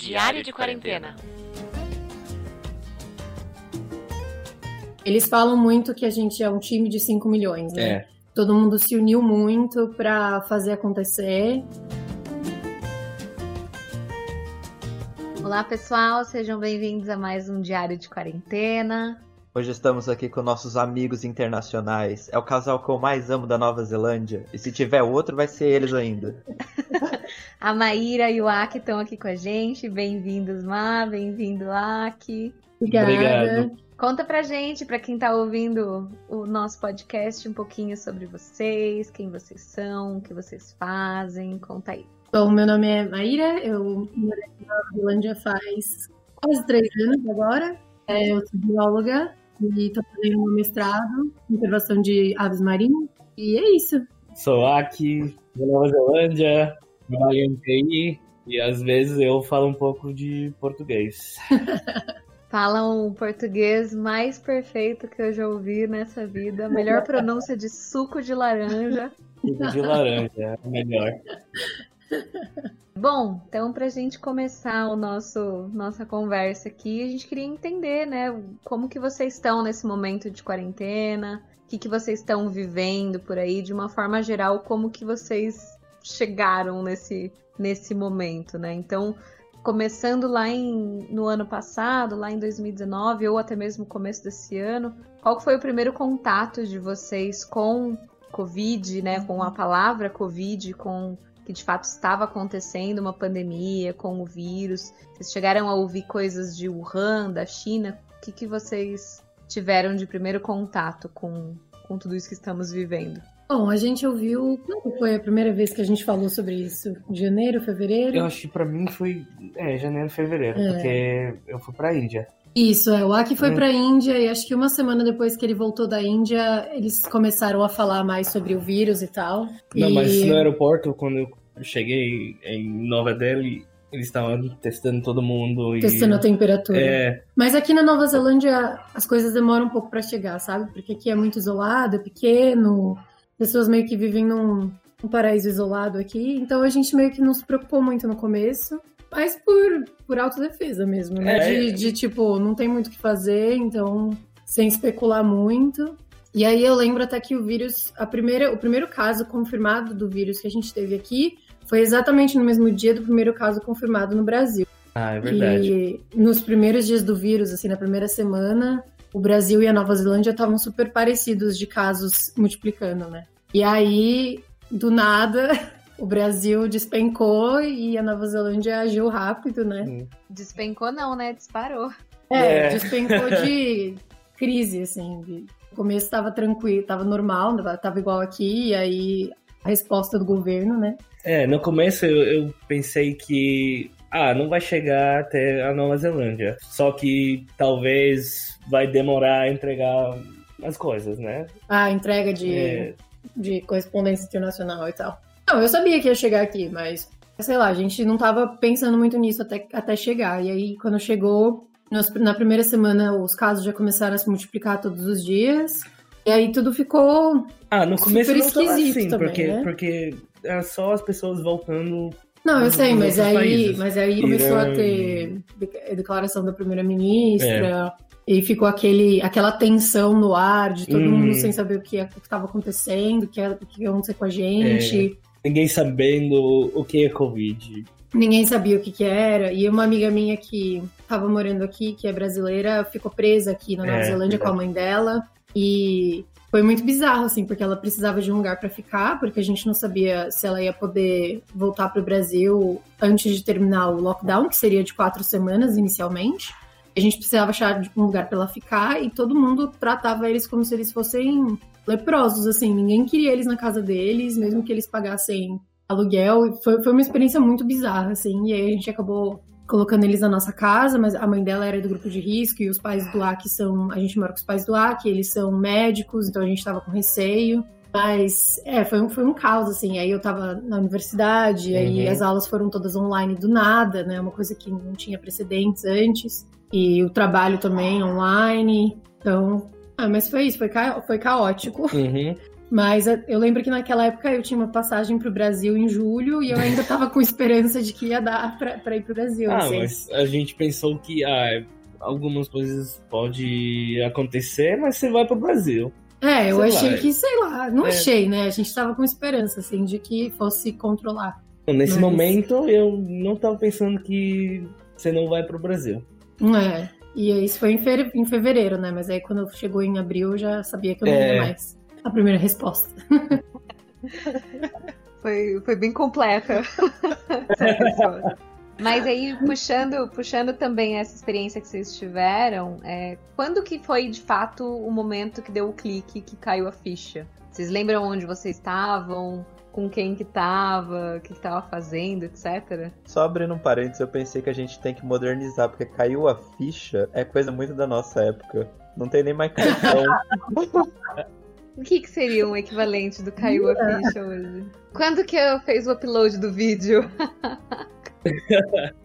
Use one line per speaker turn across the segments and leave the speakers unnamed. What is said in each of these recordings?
Diário de quarentena.
Eles falam muito que a gente é um time de 5 milhões, né?
É.
Todo mundo se uniu muito pra fazer acontecer.
Olá, pessoal, sejam bem-vindos a mais um Diário de Quarentena.
Hoje estamos aqui com nossos amigos internacionais. É o casal que eu mais amo da Nova Zelândia. E se tiver outro, vai ser eles ainda.
A Maíra e o Aki estão aqui com a gente. Bem-vindos, Ma, bem-vindo, Aki.
Obrigada.
Obrigado.
Conta pra gente, pra quem tá ouvindo o nosso podcast, um pouquinho sobre vocês, quem vocês são, o que vocês fazem. Conta aí.
Bom, meu nome é Maíra, eu moro aqui na Nova Zelândia faz quase três anos agora. É, eu sou bióloga e estou fazendo um mestrado em conservação de aves marinhas. E é isso.
Sou aqui da Nova Zelândia, trabalho em TI e às vezes eu falo um pouco de português.
Falam o português mais perfeito que eu já ouvi nessa vida. Melhor pronúncia de suco de laranja.
Suco de laranja, é melhor.
Bom, então para a gente começar o nosso nossa conversa aqui, a gente queria entender, né, como que vocês estão nesse momento de quarentena, o que, que vocês estão vivendo por aí, de uma forma geral, como que vocês chegaram nesse, nesse momento, né? Então, começando lá em, no ano passado, lá em 2019, ou até mesmo começo desse ano, qual foi o primeiro contato de vocês com Covid, né, com a palavra Covid, com que de fato estava acontecendo uma pandemia com o vírus. Vocês chegaram a ouvir coisas de Wuhan, da China? O que, que vocês tiveram de primeiro contato com, com tudo isso que estamos vivendo?
Bom, a gente ouviu. Quando foi a primeira vez que a gente falou sobre isso? Janeiro, fevereiro?
Eu acho que pra mim foi é, janeiro, fevereiro,
É.
porque eu fui pra Índia.
Isso, é. O Aki foi
Hum.
pra Índia e acho que uma semana depois que ele voltou da Índia, eles começaram a falar mais sobre o vírus e tal.
Não,
E-
mas no aeroporto, quando eu cheguei em Nova Delhi, eles estavam testando todo mundo e...
Testando a temperatura.
É,
Mas aqui na Nova Zelândia as coisas demoram um pouco pra chegar, sabe? Porque aqui é muito isolado, é pequeno, pessoas meio que vivem num, num paraíso isolado aqui, então a gente meio que não se preocupou muito no começo. Mas por, por autodefesa mesmo, né?
É.
De, de, tipo, não tem muito o que fazer, então sem especular muito. E aí eu lembro até que o vírus, a primeira, o primeiro caso confirmado do vírus que a gente teve aqui foi exatamente no mesmo dia do primeiro caso confirmado no Brasil.
ah, é verdade.
E nos primeiros dias do vírus, assim, na primeira semana, o Brasil e a Nova Zelândia estavam super parecidos de casos multiplicando, né? E aí, do nada, o Brasil despencou e a Nova Zelândia agiu rápido, né?
Despencou não, né? Disparou.
É,
É.
despencou de crise, assim. de- No começo estava tranquilo, estava normal, estava igual aqui, e aí a resposta do governo, né?
É, no começo eu, eu pensei que, ah, não vai chegar até a Nova Zelândia. Só que talvez vai demorar a entregar as coisas, né?
A entrega de,
É,
de correspondência internacional e tal. Não, eu sabia que ia chegar aqui, mas sei lá, a gente não tava pensando muito nisso até, até chegar. E aí, quando chegou, nos- na primeira semana, os casos já começaram a se multiplicar todos os dias. E aí tudo ficou.
Ah, no começo
Super
não
esquisito
assim,
também,
porque,
né?
porque era só as pessoas voltando.
Não, eu sei, mas aí,
países.
mas aí começou a
Irã
ter de- declaração da primeira-ministra. E ficou aquele, aquela tensão no ar de todo
Hum.
mundo sem saber o que estava acontecendo, o que ia o que ia acontecer com a gente.
Ninguém sabendo o que é Covid.
Ninguém sabia o que, que era. E uma amiga minha que estava morando aqui, que é brasileira, ficou presa aqui na Nova
É,
Zelândia com a mãe dela. E foi muito bizarro, assim, porque ela precisava de um lugar para ficar, porque a gente não sabia se ela ia poder voltar para o Brasil antes de terminar o lockdown, que seria de quatro semanas inicialmente. A gente precisava achar um lugar para ela ficar e todo mundo tratava eles como se eles fossem leprosos, assim. Ninguém queria eles na casa deles, mesmo que eles pagassem aluguel. Foi, foi uma experiência muito bizarra, assim. E aí a gente acabou colocando eles na nossa casa, mas a mãe dela era do grupo de risco e os pais do AC são. A gente mora com os pais do AC, eles são médicos, então a gente tava com receio. Mas, é, foi um, foi um caos, assim. Aí eu tava na universidade, aí
Uhum.
as aulas foram todas online do nada, né? Uma coisa que não tinha precedentes antes. E o trabalho também online. Então, ah, mas foi isso, foi, ca- foi caótico.
Uhum.
Mas eu lembro que naquela época eu tinha uma passagem para o Brasil em julho e eu ainda estava com esperança de que ia dar para ir para o Brasil.
Ah,
assim.
mas a gente pensou que ah, algumas coisas pode acontecer, mas você vai pro Brasil.
É, eu
Sei
achei
lá.
que, sei lá, não
É.
achei, né? A gente tava com esperança, assim, de que fosse controlar.
Nesse
Mas-
momento, eu não tava pensando que você não vai pro Brasil.
É. E isso foi em, fe- em fevereiro, né? Mas aí quando chegou em abril eu já sabia que eu não
É.
ia mais. A primeira resposta.
Foi, foi bem completa. Mas aí, puxando, puxando também essa experiência que vocês tiveram, é, quando que foi de fato o momento que deu o clique, que caiu a ficha? Vocês lembram onde vocês estavam? Com quem que tava? O que, que tava fazendo, etc?
Só abrindo um parênteses, eu pensei que a gente tem que modernizar, porque caiu a ficha é coisa muito da nossa época. Não tem nem mais cartão.
O que, que seria um equivalente do caiu a ficha hoje? Quando que eu fez o upload do vídeo?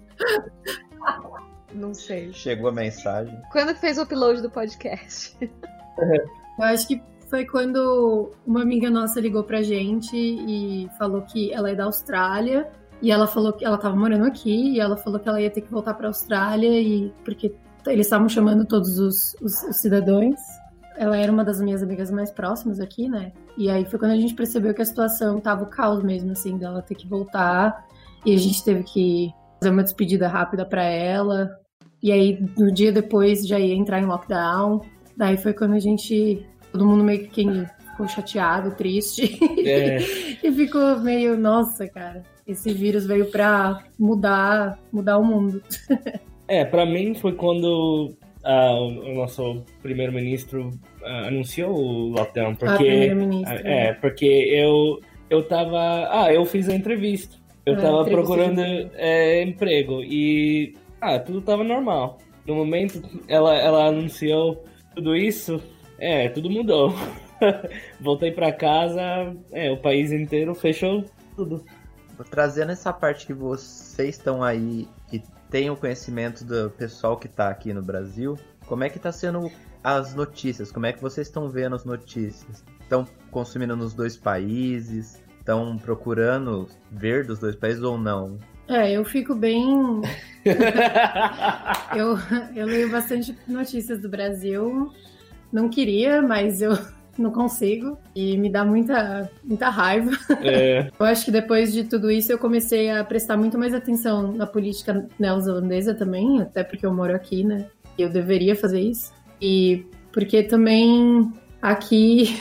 Não sei.
Chegou a mensagem.
Quando que fez o upload do podcast?
Eu acho que foi quando uma amiga nossa ligou pra gente e falou que ela é da Austrália. E ela falou que ela tava morando aqui e ela falou que ela ia ter que voltar pra Austrália e porque eles estavam chamando todos os, os- os cidadãos. Ela era uma das minhas amigas mais próximas aqui, né? E aí foi quando a gente percebeu que a situação tava o caos mesmo, assim, dela ter que voltar. E a gente teve que fazer uma despedida rápida pra ela. E aí, no dia depois, já ia entrar em lockdown. Daí foi quando a gente. Todo mundo meio que ficou chateado, triste.
É,
e ficou meio, nossa, cara, esse vírus veio pra mudar, mudar o mundo.
é pra mim foi quando ah, o nosso primeiro-ministro ah, anunciou o lockdown,
a
porque
primeira-ministra.
É, porque eu, eu tava. Ah, eu fiz a entrevista. Eu
É,
tava
entrevista
procurando é, emprego e. Ah, tudo tava normal. No momento ela, ela anunciou tudo isso, é, tudo mudou. Voltei pra casa, é, o país inteiro fechou tudo.
Trazendo essa parte que vocês estão aí e têm o conhecimento do pessoal que tá aqui no Brasil, como é que tá sendo as notícias? Como é que vocês estão vendo as notícias? Estão consumindo nos dois países? Estão procurando ver dos dois países ou não?
É, eu fico bem. Eu, eu leio bastante notícias do Brasil. Não queria, mas eu não consigo. E me dá muita, muita raiva.
É,
Eu acho que depois de tudo isso eu comecei a prestar muito mais atenção na política neozelandesa também, até porque eu moro aqui, né? E eu deveria fazer isso. E porque também aqui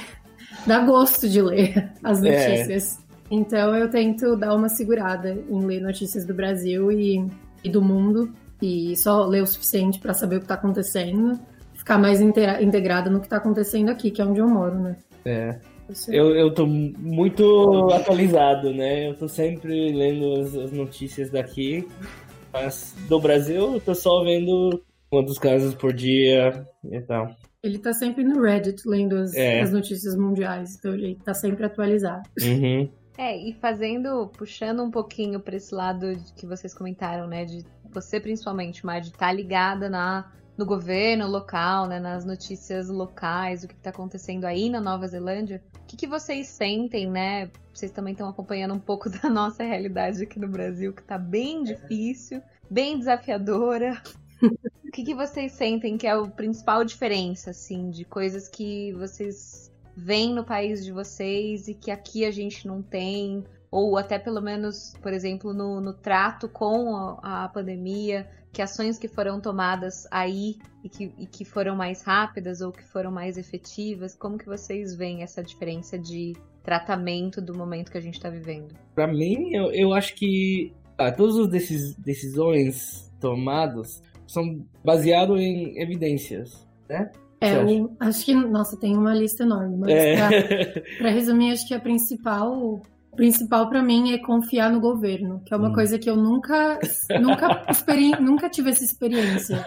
dá gosto de ler as
É.
notícias. Então eu tento dar uma segurada em ler notícias do Brasil e, e do mundo. E só ler o suficiente para saber o que tá acontecendo. Ficar mais integrada no que tá acontecendo aqui, que é onde eu moro, né?
é. Eu, eu tô muito atualizado, né? Eu tô sempre lendo as, as notícias daqui. Mas do Brasil, eu tô só vendo quantos casos por dia e tal.
Ele tá sempre no Reddit lendo as,
É.
as notícias mundiais, então ele tá sempre atualizado.
Uhum.
É, e fazendo, puxando um pouquinho pra esse lado de que vocês comentaram, né? De você principalmente, Mar, de estar ligada na, no governo local, né? Nas notícias locais, o que, que tá acontecendo aí na Nova Zelândia. O que, que vocês sentem, né? Vocês também estão acompanhando um pouco da nossa realidade aqui no Brasil, que tá bem difícil, bem desafiadora. O que, que vocês sentem que é a principal diferença, assim, de coisas que vocês veem no país de vocês e que aqui a gente não tem? Ou até pelo menos, por exemplo, no, no trato com a, a pandemia, que ações que foram tomadas aí e que, e que foram mais rápidas ou que foram mais efetivas? Como que vocês veem essa diferença de tratamento do momento que a gente está vivendo?
Pra mim, eu, eu acho que ah, todas as decis- decisões tomadas são baseadas em evidências, né?
É, eu acho que, nossa, tem uma lista enorme, mas
É.
pra resumir, acho que a principal, o principal para mim é confiar no governo, que é uma
Hum.
coisa que eu nunca, nunca, nunca tive essa experiência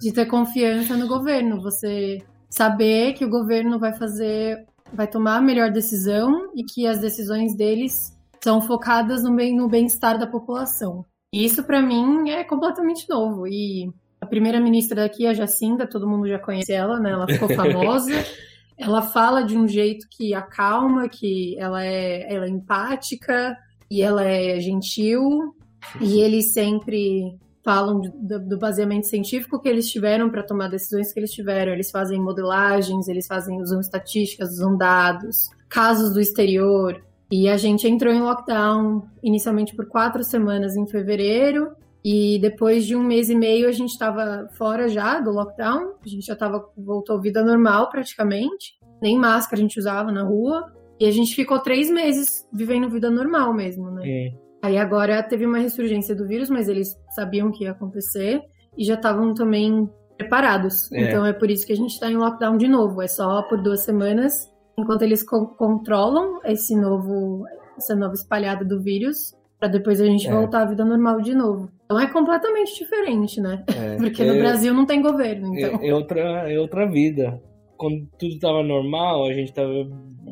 de ter confiança no governo. Você saber que o governo vai fazer, vai tomar a melhor decisão e que as decisões deles são focadas no bem- no bem-estar da população. E isso para mim é completamente novo. E a primeira ministra daqui, a Jacinda, todo mundo já conhece ela, né? Ela ficou famosa. ela fala de um jeito que acalma, que ela é, ela é empática e ela é gentil. E eles sempre falam do, do baseamento científico que eles tiveram para tomar decisões que eles tiveram. Eles fazem modelagens, eles fazem usam estatísticas, usam dados, casos do exterior. E a gente entrou em lockdown inicialmente por quatro semanas em fevereiro. E depois de um mês e meio a gente estava fora já do lockdown. A gente já tava, voltou à vida normal praticamente. Nem máscara a gente usava na rua. E a gente ficou três meses vivendo vida normal mesmo, né?
É.
Aí agora teve uma ressurgência do vírus, mas eles sabiam que ia acontecer e já estavam também preparados.
É.
Então é por isso que a gente está em lockdown de novo. É só por duas semanas, enquanto eles co- controlam esse novo, essa nova espalhada do vírus, para depois a gente
É.
voltar à vida normal de novo. Então é completamente diferente, né?
É,
Porque no
é-
Brasil não tem governo, então.
É, é outra, é outra vida. Quando tudo tava normal, a gente tava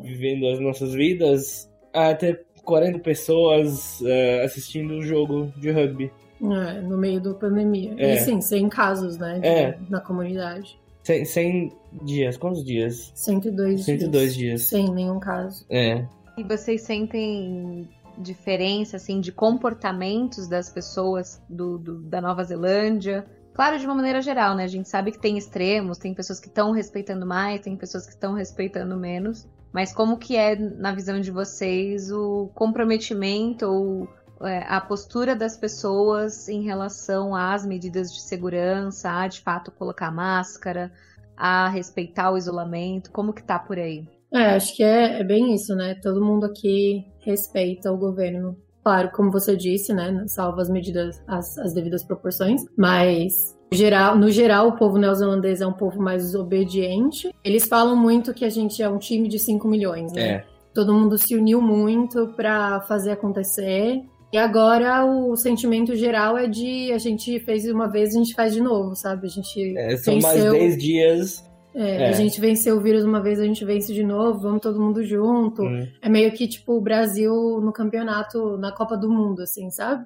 vivendo as nossas vidas, até 40 pessoas eh, assistindo o jogo de rugby.
É, no meio da pandemia.
É.
E sim, 100 casos, né? de-
É.
Na comunidade.
100, 100 dias, quantos dias?
102
102 dias.
Sem nenhum caso.
É.
E vocês sentem diferença, assim, de comportamentos das pessoas do, do- da Nova Zelândia? Claro, de uma maneira geral, né? A gente sabe que tem extremos, tem pessoas que estão respeitando mais, tem pessoas que estão respeitando menos. Mas como que é, na visão de vocês, o comprometimento ou é, a postura das pessoas em relação às medidas de segurança, a de fato colocar máscara, a respeitar o isolamento? Como que tá por aí?
É, acho que é, é bem isso, né? Todo mundo aqui respeita o governo. Claro, como você disse, né? Salva as medidas, as, as devidas proporções, mas geral, no geral o povo neozelandês é um povo mais obediente. Eles falam muito que a gente é um time de 5 milhões, né?
É.
Todo mundo se uniu muito para fazer acontecer. E agora o sentimento geral é de a gente fez uma vez, a gente faz de novo, sabe? A gente
É, são mais
venceu-
10 dias.
é,
É.
A gente venceu o vírus uma vez, a gente vence de novo, vamos todo mundo junto.
Hum,
É meio que tipo o Brasil no campeonato, na Copa do Mundo, assim, sabe?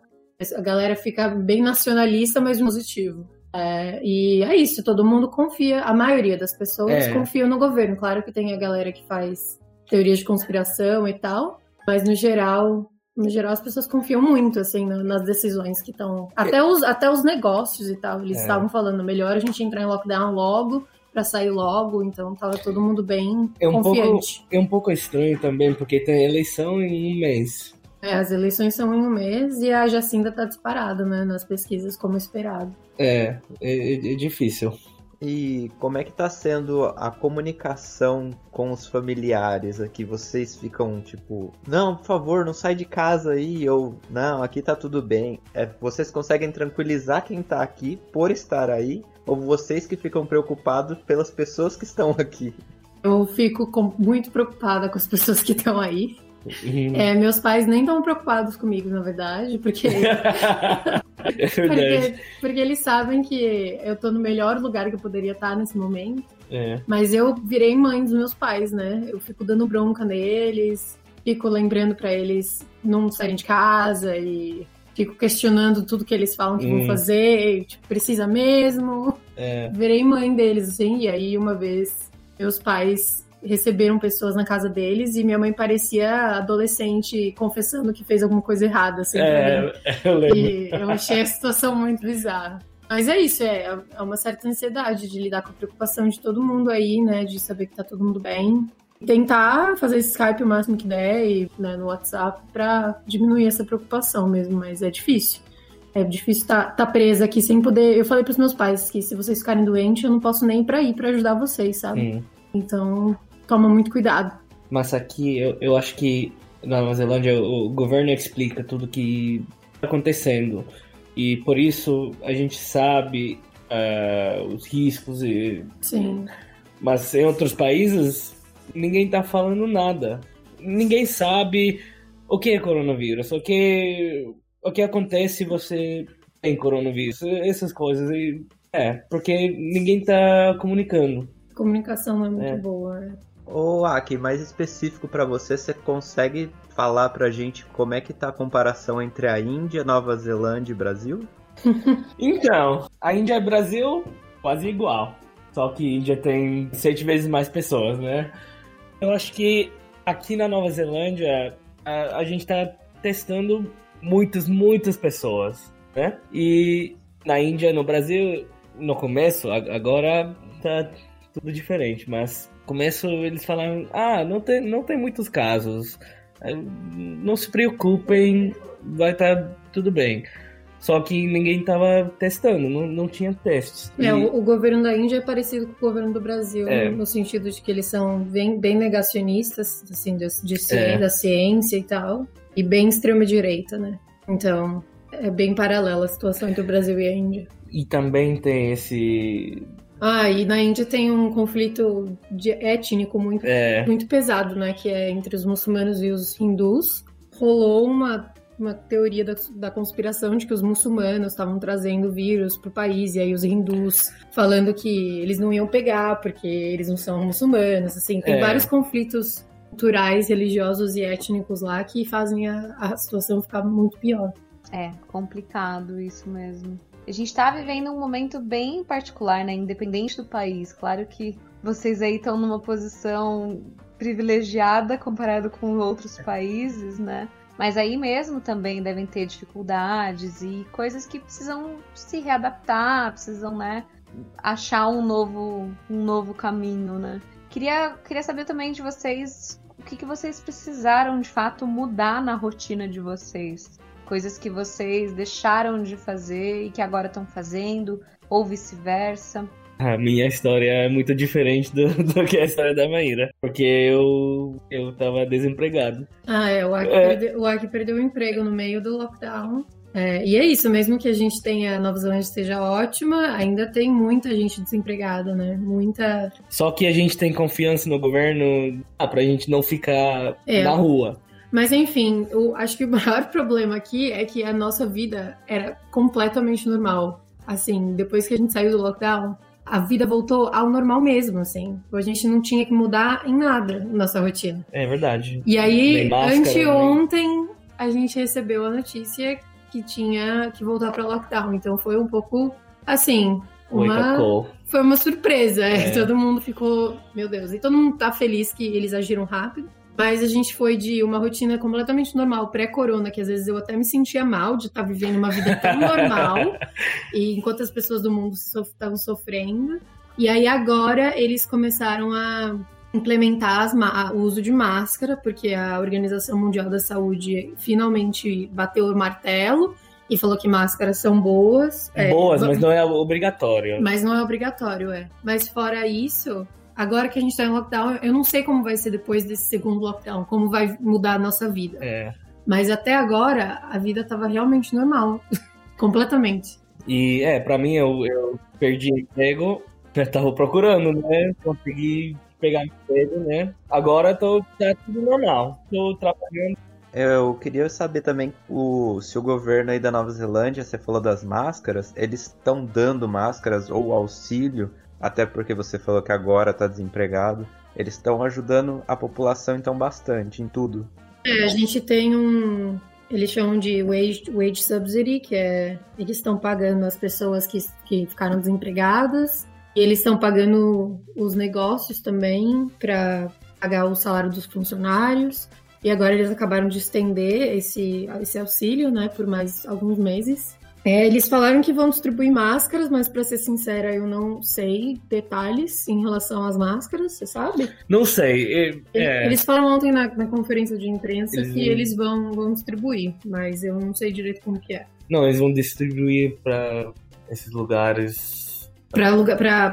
A galera fica bem nacionalista, mas positivo. É, e é isso, todo mundo confia, a maioria das pessoas
É.
confia no governo. Claro que tem a galera que faz teorias de conspiração e tal, mas no geral, no geral as pessoas confiam muito, assim, na- nas decisões que estão. Até os, até os negócios e tal, eles
É.
estavam falando, melhor a gente entrar em lockdown logo, pra sair logo, então tava todo mundo bem
É um pouco-
confiante.
É um pouco estranho também, porque tem eleição em um mês.
É, as eleições são em um mês e a Jacinda tá disparada, né, nas pesquisas, como esperado.
É, é, é difícil.
E como é que tá sendo a comunicação com os familiares aqui? Vocês ficam tipo, não, por favor, não sai de casa aí, ou não, aqui tá tudo bem. É, vocês conseguem tranquilizar quem tá aqui por estar aí? Ou vocês que ficam preocupados pelas pessoas que estão aqui?
Eu fico com- muito preocupada com as pessoas que estão aí. É, meus pais nem estão preocupados comigo, na verdade, porque,
é verdade.
porque, porque eles sabem que eu tô no melhor lugar que eu poderia estar nesse momento.
É.
Mas eu virei mãe dos meus pais, né? Eu fico dando bronca neles, fico lembrando pra eles não saírem de casa e fico questionando tudo que eles falam que
Hum.
vão fazer, e, tipo, precisa mesmo.
É.
Virei mãe deles, assim, e aí uma vez meus pais receberam pessoas na casa deles e minha mãe parecia adolescente confessando que fez alguma coisa errada, assim.
É, eu lembro.
E eu achei a situação muito bizarra. Mas é isso, é, é uma certa ansiedade de lidar com a preocupação de todo mundo aí, né? De saber que tá todo mundo bem. Tentar fazer esse Skype o máximo que der e né, no WhatsApp pra diminuir essa preocupação mesmo, mas é difícil. É difícil estar tá, tá presa aqui sem poder. Eu falei pros meus pais que se vocês ficarem doentes, eu não posso nem ir pra ir pra ajudar vocês, sabe?
Hum.
Então, toma muito cuidado.
Mas aqui eu, eu acho que na Nova Zelândia o governo explica tudo que está acontecendo. E por isso a gente sabe ah, os riscos. E...
Sim.
Mas em outros países ninguém tá falando nada. Ninguém sabe o que é coronavírus, o que, o que acontece se você tem coronavírus, essas coisas. E, é, porque ninguém tá comunicando.
A comunicação não é muito
É.
boa.
Ô, Aki, mais específico pra você, você consegue falar pra gente como é que tá a comparação entre a Índia, Nova Zelândia e Brasil?
Então, a Índia e Brasil, quase igual. Só que Índia tem sete vezes mais pessoas, né? Eu acho que aqui na Nova Zelândia a, a gente tá testando muitas, muitas pessoas, né? E na Índia, no Brasil, no começo, agora tá tudo diferente, mas começo eles falaram, ah, não tem, não tem muitos casos, não se preocupem, vai estar tá tudo bem. Só que ninguém estava testando, não, não tinha testes.
É, e... o, o, governo da Índia é parecido com o governo do Brasil, é. no sentido de que eles são bem, bem negacionistas, assim, de, de é. da ciência e tal, e bem extrema-direita, né? Então, é bem paralela a situação entre o Brasil e a Índia.
E também tem esse
ah, e na Índia tem um conflito de étnico muito, é. muito pesado, né? Que é entre os muçulmanos e os hindus. Rolou uma, uma teoria da, da conspiração de que os muçulmanos estavam trazendo vírus pro país, e aí os hindus falando que eles não iam pegar porque eles não são muçulmanos. Assim, tem é. vários conflitos culturais, religiosos e étnicos lá que fazem a, a situação ficar muito pior.
É, complicado isso mesmo. A gente está vivendo um momento bem particular, né? Independente do país. Claro que vocês aí estão numa posição privilegiada comparado com outros países, né? Mas aí mesmo também devem ter dificuldades e coisas que precisam se readaptar, precisam, né, achar um novo, um novo caminho, né? Queria, queria saber também de vocês o que, que vocês precisaram de fato mudar na rotina de vocês coisas que vocês deixaram de fazer e que agora estão fazendo, ou vice-versa?
A minha história é muito diferente do, do, que a história da Maíra, porque eu, eu tava desempregado.
Ah, é, o Aki, é. Perdeu, o Aki perdeu o emprego no meio do lockdown. É, e é isso, mesmo que a gente tenha a Nova Zelândia esteja ótima, ainda tem muita gente desempregada, né? Muita.
Só que a gente tem confiança no governo ah, pra gente não ficar é. na rua.
Mas enfim, eu acho que o maior problema aqui é que a nossa vida era completamente normal. Assim, depois que a gente saiu do lockdown, a vida voltou ao normal mesmo, assim. A gente não tinha que mudar em nada na nossa rotina.
É verdade.
E aí, máscara, anteontem, a gente recebeu a notícia que tinha que voltar para lockdown. Então foi um pouco assim, uma foi uma surpresa. É. Todo mundo ficou, meu Deus. E todo mundo tá feliz que eles agiram rápido. Mas a gente foi de uma rotina completamente normal, pré-corona, que às vezes eu até me sentia mal de estar tá vivendo uma vida tão normal, e enquanto as pessoas do mundo estavam sofrendo. E aí agora eles começaram a implementar o uso de máscara, porque a Organização Mundial da Saúde finalmente bateu o martelo e falou que máscaras são boas.
Boas, é, mas não é obrigatório.
Mas não é obrigatório, é. Mas fora isso, agora que a gente tá em lockdown, eu não sei como vai ser depois desse segundo lockdown, como vai mudar a nossa vida.
É.
Mas até agora, a vida tava realmente normal. Completamente.
E é, para mim, eu, eu perdi emprego, eu tava procurando, né? Consegui pegar emprego, né? Agora tô, tá tudo normal. Tô trabalhando.
Eu queria saber também o, se o governo aí da Nova Zelândia, você falou das máscaras, eles estão dando máscaras ou auxílio até porque você falou que agora está desempregado. Eles estão ajudando a população então bastante em tudo.
É, a gente tem um, eles chamam de wage, wage subsidy, que é eles estão pagando as pessoas que, que ficaram desempregadas e eles estão pagando os negócios também para pagar o salário dos funcionários. E agora eles acabaram de estender esse, esse auxílio, né, por mais alguns meses. É, eles falaram que vão distribuir máscaras, mas para ser sincera, eu não sei detalhes em relação às máscaras, você sabe?
Não sei.
É... Eles falaram ontem na, na, conferência de imprensa eles que eles vão, vão distribuir, mas eu não sei direito como que é.
Não, eles vão distribuir para esses lugares.
Para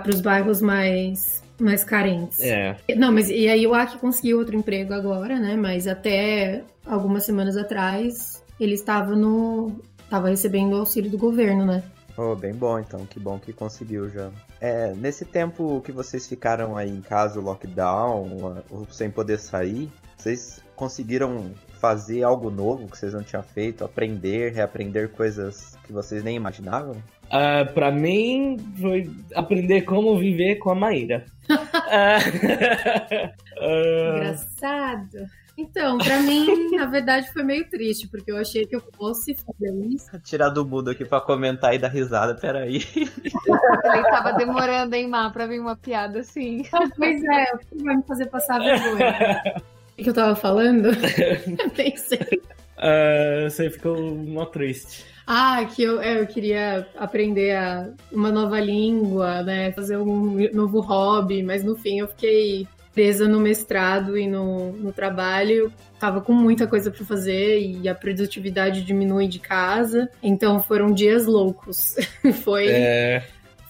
os bairros mais mais carentes.
É.
Não, mas e aí o Aki conseguiu outro emprego agora, né? Mas até algumas semanas atrás ele estava no tava recebendo o auxílio do governo, né?
Oh, bem bom então, que bom que conseguiu já. É, nesse tempo que vocês ficaram aí em casa, lockdown, ou sem poder sair, vocês conseguiram fazer algo novo que vocês não tinham feito, aprender, reaprender coisas que vocês nem imaginavam?
Uh, pra mim, foi aprender como viver com a Maíra. uh,
Engraçado. Então, pra mim, na verdade, foi meio triste, porque eu achei que eu fosse fazer isso.
Tirar do mudo aqui pra comentar e dar risada, peraí.
Ele tava demorando, hein, Má, pra vir uma piada assim.
Ah, pois é, o que vai me fazer passar vergonha? O que eu tava falando? Eu nem sei.
Ah, você ficou mó triste.
Ah, que eu, é, eu queria aprender a- uma nova língua, né? Fazer um novo hobby, mas no fim eu fiquei presa no mestrado e no, no trabalho. Tava com muita coisa para fazer e a produtividade diminui de casa. Então foram dias loucos. Foi,
É,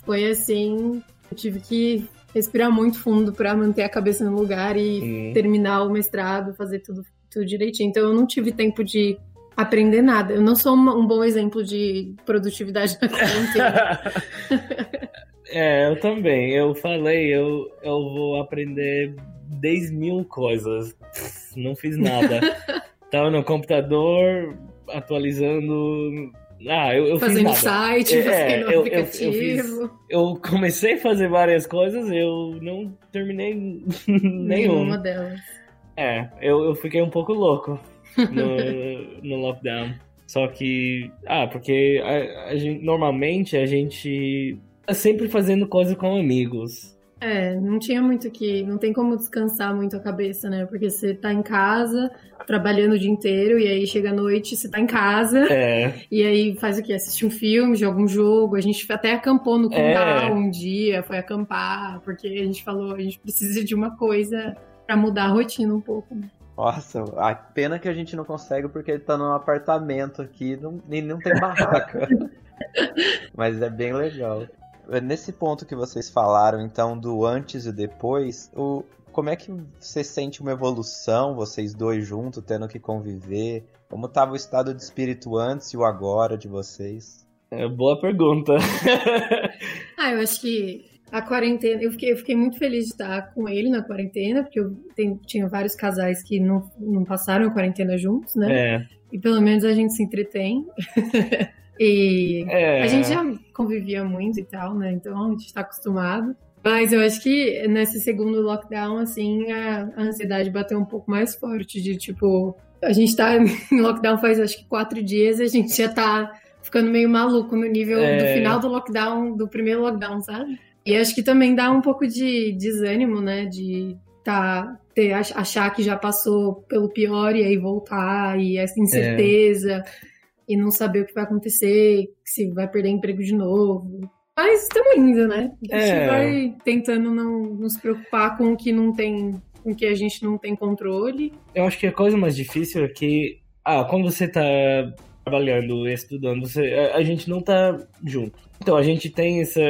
foi assim, eu tive que respirar muito fundo para manter a cabeça no lugar e
hum.
terminar o mestrado, fazer tudo, tudo direitinho. Então eu não tive tempo de aprender nada. Eu não sou uma- um bom exemplo de produtividade na quarentena.
É, eu também. Eu falei, eu, eu vou aprender 10 mil coisas. Não fiz nada. Tava no computador atualizando. Ah, eu, eu fiz
fazendo
nada.
site,
É,
fazendo
eu- eu- eu
aplicativo.
fiz- Eu comecei a fazer várias coisas, eu não terminei
Nenhuma
nenhuma.
delas.
É, eu, eu fiquei um pouco louco no, no lockdown. Só que. Ah, porque a, a gente, normalmente a gente sempre fazendo coisa com amigos.
É, não tinha muito que. Não tem como descansar muito a cabeça, né? Porque você tá em casa, trabalhando o dia inteiro, e aí chega a noite, você tá em casa,
É,
e aí faz o quê? Assiste um filme, joga um jogo. A gente até acampou no quintal
É.
um dia, foi acampar, porque a gente falou, a gente precisa de uma coisa pra mudar a rotina um pouco. né?
Nossa, a pena que a gente não consegue porque ele tá num apartamento aqui não, e não tem barraca. Mas é bem legal. Nesse ponto que vocês falaram, então, do antes e depois, o, como é que você sente uma evolução, vocês dois juntos, tendo que conviver? Como estava o estado de espírito antes e o agora de vocês?
é boa pergunta.
Ah, eu acho que a quarentena. Eu fiquei, eu fiquei muito feliz de estar com ele na quarentena, porque eu tem- tinha vários casais que não, não passaram a quarentena juntos, né?
É,
E pelo menos a gente se entretém. e
é.
a gente já convivia muito e tal, né? Então a gente tá acostumado. Mas eu acho que nesse segundo lockdown, assim, a, a ansiedade bateu um pouco mais forte. De tipo, a gente tá em lockdown faz acho que quatro dias e a gente já tá ficando meio maluco no nível do
É.
final do lockdown, do primeiro lockdown, sabe? E acho que também dá um pouco de desânimo, né? De tá, ter, ach- achar que já passou pelo pior e aí voltar, e essa incerteza, e não saber o que vai acontecer, se vai perder emprego de novo. Mas estamos indo, né? A gente
É.
vai tentando não nos preocupar com o que não tem, com o que a gente não tem controle.
Eu acho que a coisa mais difícil é que, ah, quando você tá trabalhando, estudando, você, a, a gente não tá junto. Então a gente tem essa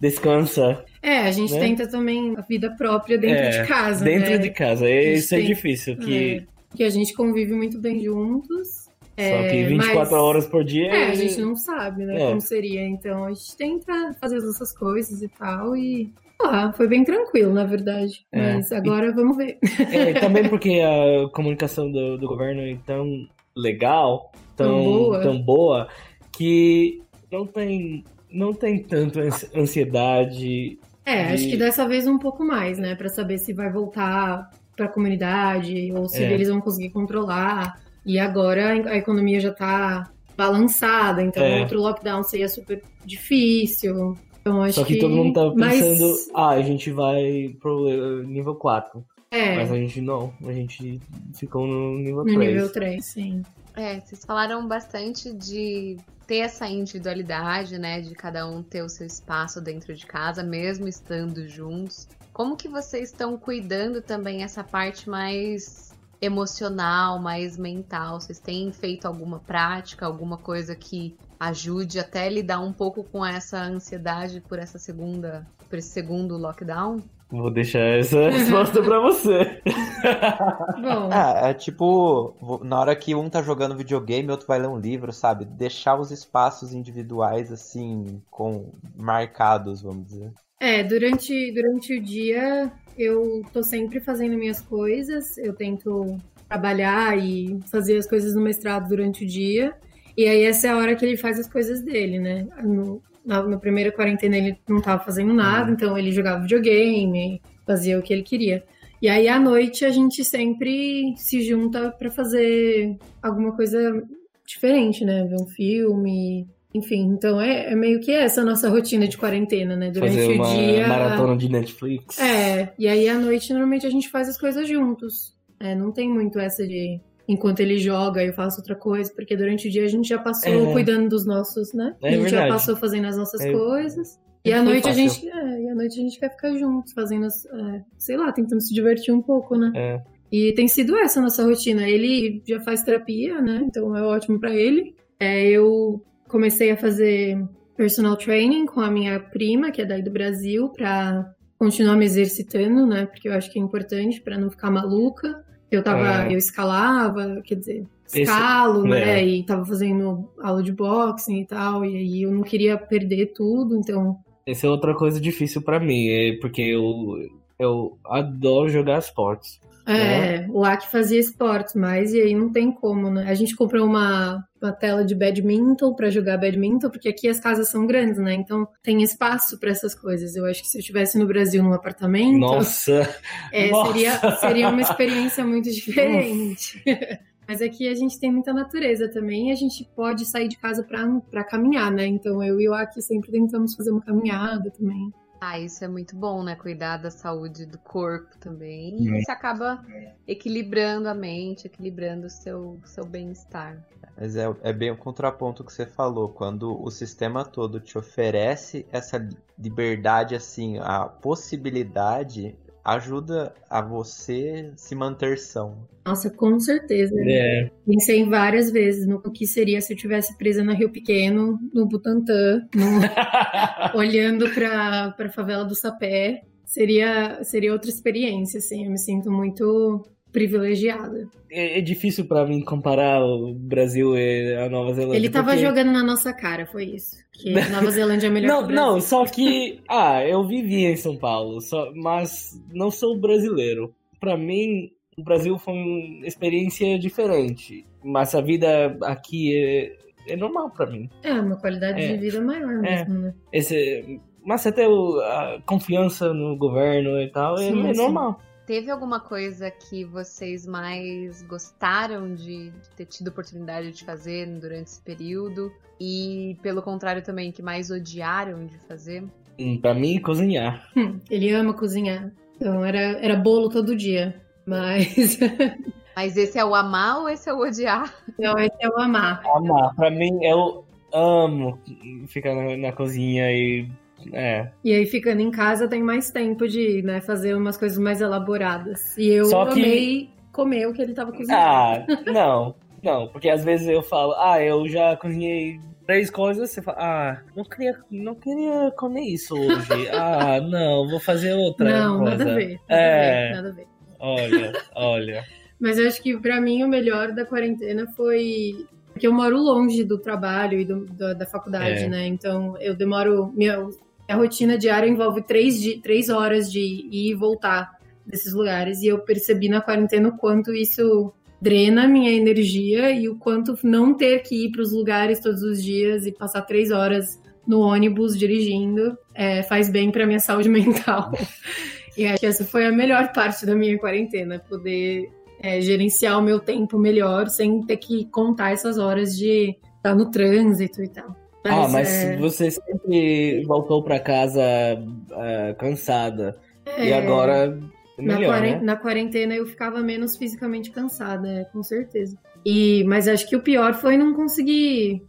descansa
É, a gente
Né?
tenta também a vida própria dentro
É,
de casa,
dentro
né?
de casa.
Gente
Isso é difícil, que
É, que a gente convive muito bem juntos.
Só que
É,
24
mas-
horas por dia.
É, a gente não sabe, né,
É.
como seria. Então a gente tenta fazer as nossas coisas e tal. E ah, foi bem tranquilo, na verdade.
É.
Mas agora vamos ver.
É, e também porque a comunicação do, do governo é tão legal, tão,
Tão boa.
tão boa, que não tem, não tem tanto ans- ansiedade.
É,
De-
acho que dessa vez um pouco mais, né? Pra saber se vai voltar pra comunidade ou se
É.
eles vão conseguir controlar. E agora a economia já tá balançada, então
É.
outro lockdown seria super difícil. Então acho
Só que, todo mundo tá
mas-
pensando, ah, a gente vai pro eh, nível 4.
É,
Mas a gente não, a gente ficou no nível
no
3.
nível 3, sim.
É, vocês falaram bastante de ter essa individualidade, né? De cada um ter o seu espaço dentro de casa, mesmo estando juntos. Como que vocês estão cuidando também essa parte mais emocional, mais mental? Vocês têm feito alguma prática, alguma coisa que ajude até lidar um pouco com essa ansiedade por essa segunda, por esse segundo lockdown?
Vou deixar essa resposta pra você.
Bom,
Ah, é tipo, na hora que um tá jogando videogame, outro vai ler um livro, sabe? Deixar os espaços individuais, assim, com marcados, vamos dizer.
É, durante, durante o dia eu tô sempre fazendo minhas coisas, eu tento trabalhar e fazer as coisas no mestrado durante o dia. E aí essa é a hora que ele faz as coisas dele, né? No, na, na primeira quarentena ele não tava fazendo nada, então ele jogava videogame, fazia o que ele queria. E aí à noite a gente sempre se junta para fazer alguma coisa diferente, né? Ver um filme, enfim, então é, é, meio que essa a nossa rotina de quarentena, né?
Durante Fazer uma
o dia.
Maratona de Netflix.
É, e aí à noite normalmente a gente faz as coisas juntos. É, não tem muito essa de enquanto ele joga eu faço outra coisa, porque durante o dia a gente já passou é. cuidando dos nossos, né?
É
a gente já passou fazendo as nossas é. coisas. E à noite a gente, é, e à noite a gente quer ficar juntos, fazendo, é, sei lá, tentando se divertir um pouco, né?
É.
E tem sido essa a nossa rotina. Ele já faz terapia, né? Então é ótimo para ele. É, eu comecei a fazer personal training com a minha prima, que é daí do Brasil, para continuar me exercitando, né? Porque eu acho que é importante para não ficar maluca. Eu tava, é. eu escalava, quer dizer, escalo, Esse, né? É. E tava fazendo aula de boxing e tal, e aí eu não queria perder tudo, então.
Essa é outra coisa difícil para mim, é porque eu, eu adoro jogar esportes.
É, né? o Aki fazia esportes, mas e aí não tem como, né? A gente comprou uma, uma tela de badminton para jogar badminton, porque aqui as casas são grandes, né? Então tem espaço para essas coisas. Eu acho que se eu estivesse no Brasil num apartamento,
nossa,
é,
nossa.
Seria, seria uma experiência muito diferente. Mas aqui a gente tem muita natureza também e a gente pode sair de casa para caminhar, né? Então eu e o Aki sempre tentamos fazer uma caminhada também.
Ah, isso é muito bom, né? Cuidar da saúde do corpo também. E você acaba equilibrando a mente, equilibrando o seu, seu bem-estar.
Mas é, é bem o contraponto que você falou. Quando o sistema todo te oferece essa liberdade, assim, a possibilidade, ajuda a você se manter são.
Nossa, com certeza.
É.
Pensei várias vezes no que seria se eu tivesse presa na Rio Pequeno, no Butantã, no... olhando para a favela do Sapé. Seria, seria outra experiência, assim. Eu me sinto muito privilegiada.
É, é difícil para mim comparar o Brasil e a Nova Zelândia.
Ele tava porque... jogando na nossa cara, foi isso. Que Nova Zelândia é melhor
não,
que.
Não, só que, ah, eu vivi em São Paulo, só, mas não sou brasileiro. Para mim, o Brasil foi uma experiência diferente, mas a vida aqui é, é normal para mim.
É, uma qualidade é. de vida maior mesmo,
é.
né?
Esse, mas até o, a confiança no governo e tal é, sim, é normal.
Teve alguma coisa que vocês mais gostaram de, ter tido oportunidade de fazer durante esse período? E, pelo contrário, também, que mais odiaram de fazer?
Hum, pra mim, cozinhar.
Hum, ele ama cozinhar. Então, era, era bolo todo dia. Mas.
Mas esse é o amar ou esse é o odiar?
Não, esse é o amar.
Amar. Pra mim, eu amo ficar na, na cozinha e é.
E aí, ficando em casa, tem mais tempo de né, fazer umas coisas mais elaboradas. E eu
Só que...
amei comer o que ele tava cozinhando.
Ah, não. Não, porque às vezes eu falo, ah, eu já cozinhei três coisas, você fala, ah, não queria, não queria comer isso hoje. ah, não, vou fazer outra.
Não,
coisa.
nada a ver.
Nada é.
Ver, nada a ver.
Olha, olha.
Mas eu acho que para mim o melhor da quarentena foi porque eu moro longe do trabalho e do, do, da faculdade, é. né? Então eu demoro. Meu, a rotina diária envolve três, de, três horas de ir e voltar desses lugares. E eu percebi na quarentena o quanto isso drena a minha energia e o quanto não ter que ir para os lugares todos os dias e passar três horas no ônibus dirigindo é, faz bem para minha saúde mental. e acho que essa foi a melhor parte da minha quarentena, poder é, gerenciar o meu tempo melhor sem ter que contar essas horas de estar no trânsito e tal.
Mas, ah, mas é... você sempre voltou para casa uh, cansada. É... E agora. Melhor,
na,
quarentena,
né? na quarentena eu ficava menos fisicamente cansada, é, com certeza. E, mas acho que o pior foi não conseguir.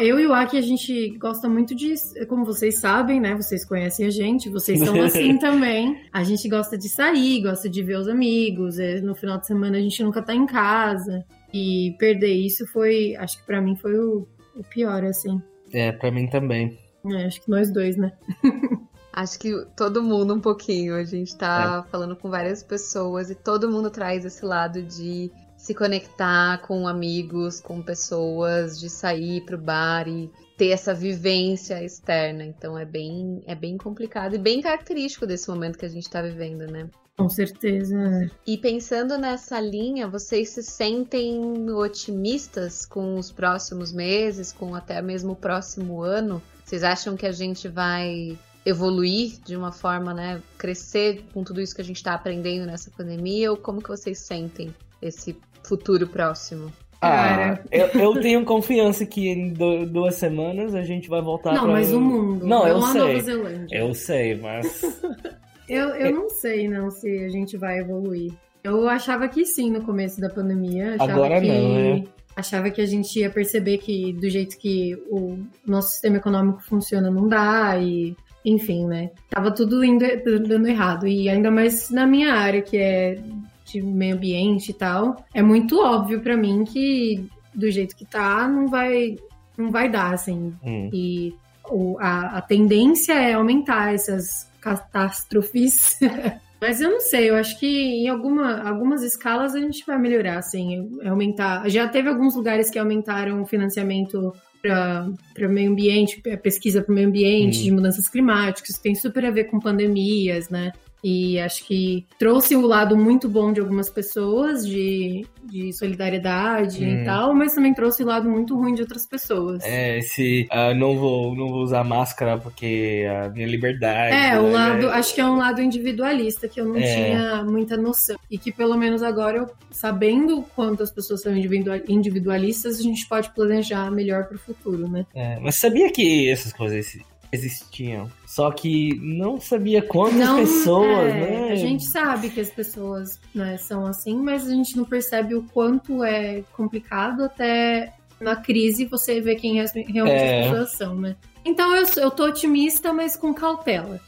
Eu e o Aki, a gente gosta muito de. Como vocês sabem, né? Vocês conhecem a gente, vocês são assim também. A gente gosta de sair, gosta de ver os amigos. É, no final de semana a gente nunca tá em casa. E perder isso foi. Acho que para mim foi o, o pior, assim.
É, pra mim também.
É, acho que nós dois, né?
acho que todo mundo um pouquinho. A gente tá é. falando com várias pessoas e todo mundo traz esse lado de se conectar com amigos, com pessoas, de sair pro bar e ter essa vivência externa. Então é bem, é bem complicado e bem característico desse momento que a gente tá vivendo, né?
Com certeza.
E pensando nessa linha, vocês se sentem otimistas com os próximos meses, com até mesmo o próximo ano? Vocês acham que a gente vai evoluir de uma forma, né, crescer com tudo isso que a gente está aprendendo nessa pandemia? Ou como que vocês sentem esse futuro próximo?
Ah, eu, eu, tenho confiança que em do, duas semanas a gente vai voltar
Não,
pra...
mas o mundo.
Não, eu
a
sei.
Nova Zelândia.
Eu sei, mas...
Eu, eu não sei, não, se a gente vai evoluir. Eu achava que sim no começo da pandemia. Achava
Agora
que,
não, né?
Achava que a gente ia perceber que do jeito que o nosso sistema econômico funciona não dá e... Enfim, né? Tava tudo indo, dando errado. E ainda mais na minha área, que é de meio ambiente e tal, é muito óbvio para mim que do jeito que tá, não vai, não vai dar, assim.
Hum.
E o, a, a tendência é aumentar essas catástrofes. Mas eu não sei, eu acho que em alguma, algumas escalas a gente vai melhorar, assim, aumentar. Já teve alguns lugares que aumentaram o financiamento para o meio ambiente, pesquisa para o meio ambiente,
Hum.
de mudanças climáticas, tem super a ver com pandemias, né? E acho que trouxe o lado muito bom de algumas pessoas, de, de solidariedade
Hum.
e tal, mas também trouxe o lado muito ruim de outras pessoas.
É, esse... ah, não, vou, não vou usar máscara porque a minha liberdade...
É, o
né?
lado, acho que é um lado individualista que eu não
É.
tinha muita noção. E que pelo menos agora, eu, sabendo quanto as pessoas são individua- individualistas, a gente pode planejar melhor pro futuro, né?
É, mas sabia que essas coisas existiam? Só que não sabia quantas
Não,
pessoas,
é,
né?
A gente sabe que as pessoas né, são assim, mas a gente não percebe o quanto é complicado até na crise você ver quem realmente
É.
as pessoas são, né? Então eu, eu tô otimista, mas com cautela.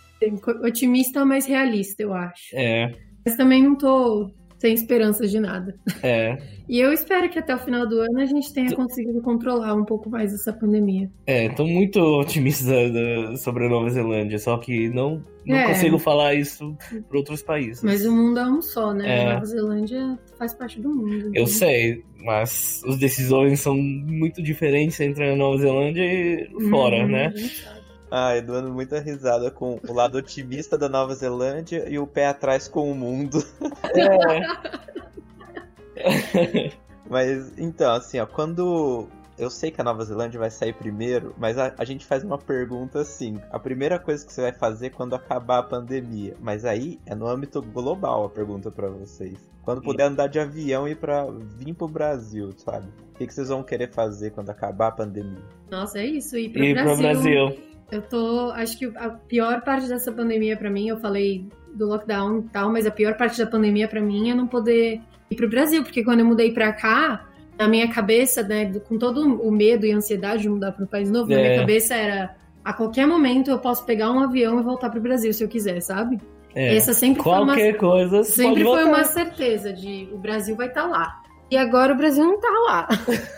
Otimista, mas realista, eu acho.
É,
Mas também não tô sem esperanças de nada.
é,
E eu espero que até o final do ano a gente tenha conseguido controlar um pouco mais essa pandemia.
é. Tô muito otimista da- sobre a Nova Zelândia, só que não, não
É.
consigo falar isso para outros países.
Mas o mundo é um só, né?
É.
A Nova Zelândia faz parte do mundo.
Eu
então-
sei, mas as decisões são muito diferentes entre a Nova Zelândia e fora,
Uhum,
né?
a gente sabe.
Ai, dando muita risada com o lado otimista da Nova Zelândia e o pé atrás com o mundo. Mas então, assim, ó, quando. Eu sei que a Nova Zelândia vai sair primeiro, mas a, a gente faz uma pergunta assim. A primeira coisa que você vai fazer quando acabar a pandemia. Mas aí é no âmbito global a pergunta pra vocês. Quando puder andar de avião e para vir pro Brasil, sabe? O que, que vocês vão querer fazer quando acabar a pandemia?
Nossa, é isso. E pro
E
Brasil,
pro Brasil.
Eu tô. Acho que a pior parte dessa pandemia pra mim, eu falei do lockdown e tal, mas a pior parte da pandemia pra mim é não poder ir pro Brasil, porque quando eu mudei pra cá, na minha cabeça, né, com todo o medo e ansiedade de mudar para um país novo, na
É.
minha cabeça era a qualquer momento eu posso pegar um avião e voltar pro Brasil se eu quiser, sabe?
É.
Essa sempre foi uma
Qualquer coisa
Sempre foi
voltar.
uma certeza de o Brasil vai estar lá. E agora o Brasil não tá lá.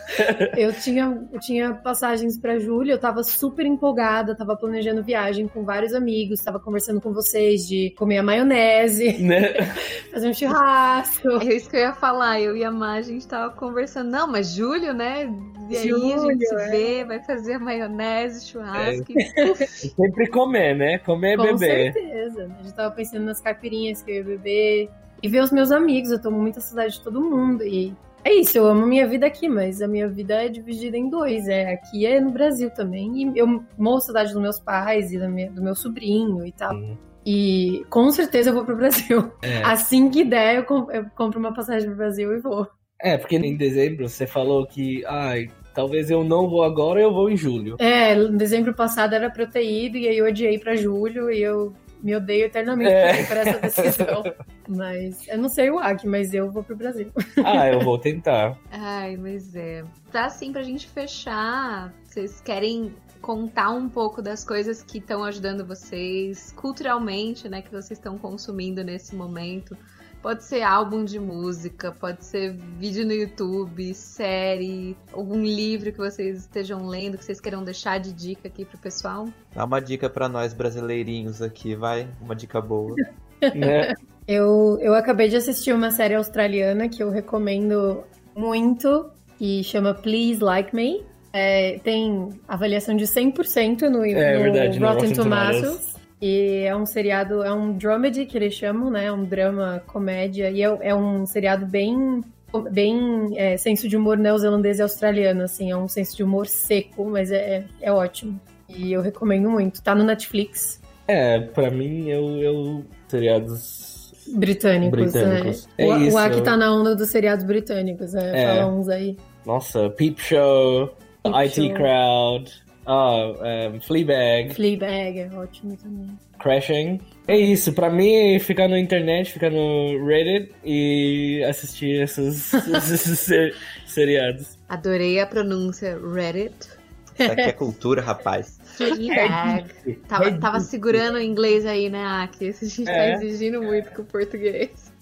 eu, tinha, eu tinha passagens para julho, eu tava super empolgada, tava planejando viagem com vários amigos, tava conversando com vocês de comer a maionese,
Né?
fazer um churrasco.
É isso que eu ia falar. Eu e a Má, a gente tava conversando. Não, mas Julho, né? E aí a gente
Julho,
se
é.
vê, vai fazer a maionese, churrasco. e puf,
Sempre comer, né? Comer e
Com
beber.
certeza. A gente tava pensando nas caipirinhas que eu ia beber. E ver os meus amigos, eu tô com muita saudade de todo mundo. E é isso, eu amo minha vida aqui, mas a minha vida é dividida em dois. É aqui é no Brasil também. E eu morro de saudade dos meus pais e minha- do meu sobrinho e tal.
Hum,
E com certeza eu vou pro Brasil.
É.
Assim que der, eu, eu compro uma passagem pro Brasil e vou.
É, porque em dezembro você falou que, ai, talvez eu não vou agora, eu vou em julho.
É, em dezembro passado era pra eu ter ido, e aí eu odiei pra julho, e eu me odeio eternamente
É.
por essa decisão. Mas eu não sei o AC, mas eu vou pro Brasil.
Ah, eu vou tentar.
Ai, mas é. Tá assim pra gente fechar. Vocês querem contar um pouco das coisas que estão ajudando vocês culturalmente, né? Que vocês estão consumindo nesse momento. Pode ser álbum de música, pode ser vídeo no YouTube, série, algum livro que vocês estejam lendo, que vocês queiram deixar de dica aqui pro pessoal.
Dá uma dica pra nós brasileirinhos aqui, vai? Uma dica boa.
Né?
Eu, eu acabei de assistir uma série australiana que eu recomendo muito, que chama Please Like Me. É, tem avaliação de 100% no,
É
no
verdade, no
Rotten Tomatoes.
Tomatoes.
E é um seriado, é um dramedy que eles chamam, né? É um drama, comédia. E é, é um seriado bem, bem é, senso de humor neozelandês e australiano, assim. É um senso de humor seco, mas é, é ótimo. E eu recomendo muito. Tá no Netflix.
É, pra mim, eu, eu seriados
Britânicos,
britânicos.
é.
É
o,
isso.
o Aki tá na onda dos seriados britânicos, é.
É.
Fala uns aí.
Nossa, Peep Show,
Peep
IT
Show.
Crowd, ah, um, Fleabag,
Fleabag é ótimo também.
Crashing. É isso, pra mim, ficar na internet, ficar no Reddit e assistir esses, esses ser- seriados.
Adorei a pronúncia Reddit.
Isso aqui é cultura, rapaz.
Fleabag. Tava, tava segurando o inglês aí, né, Aki? A gente
É.
tá exigindo muito com o português.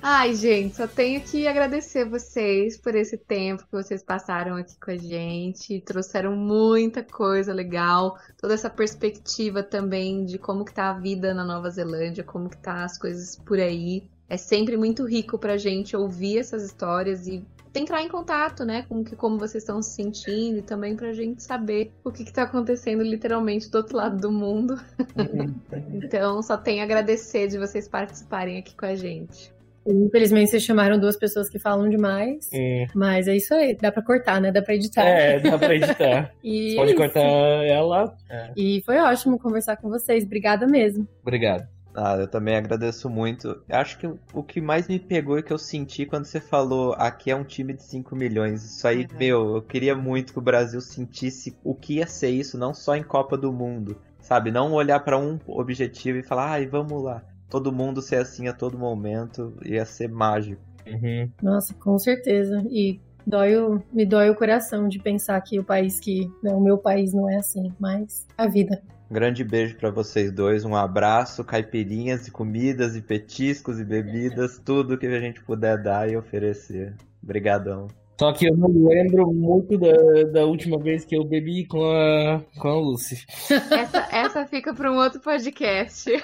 Ai, gente, só tenho que agradecer vocês por esse tempo que vocês passaram aqui com a gente. Trouxeram muita coisa legal, toda essa perspectiva também de como que tá a vida na Nova Zelândia, como que tá as coisas por aí. É sempre muito rico pra gente ouvir essas histórias e entrar em contato, né, com que, como vocês estão se sentindo e também pra gente saber o que que tá acontecendo literalmente do outro lado do mundo. Então, só tenho a agradecer de vocês participarem aqui com a gente.
Infelizmente, vocês chamaram duas pessoas que falam demais.
Hum.
Mas é isso aí. Dá pra cortar, né? Dá pra editar.
É, dá pra editar.
E,
Pode
é
cortar ela. É.
e foi ótimo conversar com vocês. Obrigada mesmo.
Obrigado.
Ah, eu também agradeço muito. Acho que o que mais me pegou e que eu senti quando você falou aqui é um time de 5 milhões. Isso aí,
Uhum.
meu, eu queria muito que o Brasil sentisse o que ia ser isso, não só em Copa do Mundo. Sabe? Não olhar pra um objetivo e falar, ai, vamos lá. Todo mundo ser assim a todo momento ia ser mágico.
Uhum.
Nossa, com certeza. E dói o- me dói o coração de pensar que o país que. Não, o meu país não é assim, mas a vida.
Um grande beijo pra vocês dois, um abraço, caipirinhas e comidas e petiscos e bebidas, tudo que a gente puder dar e oferecer. Obrigadão.
Só que eu não lembro muito da, da última vez que eu bebi com a, com a Lucy.
Essa, essa fica para um outro podcast.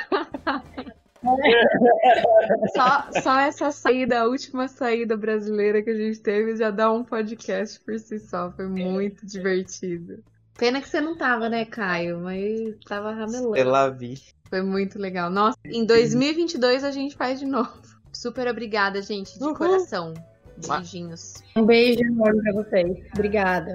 só, só essa saída, a última saída brasileira que a gente teve, já dá um podcast por si só. Foi muito divertido. Pena que você não tava, né, Caio? Mas tava ramelando.
Pela vi.
Foi muito legal. Nossa, em 2022 a gente faz de novo. Super obrigada, gente, de
Uhul.
coração. Beijinhos.
Um beijo enorme pra vocês. Obrigada.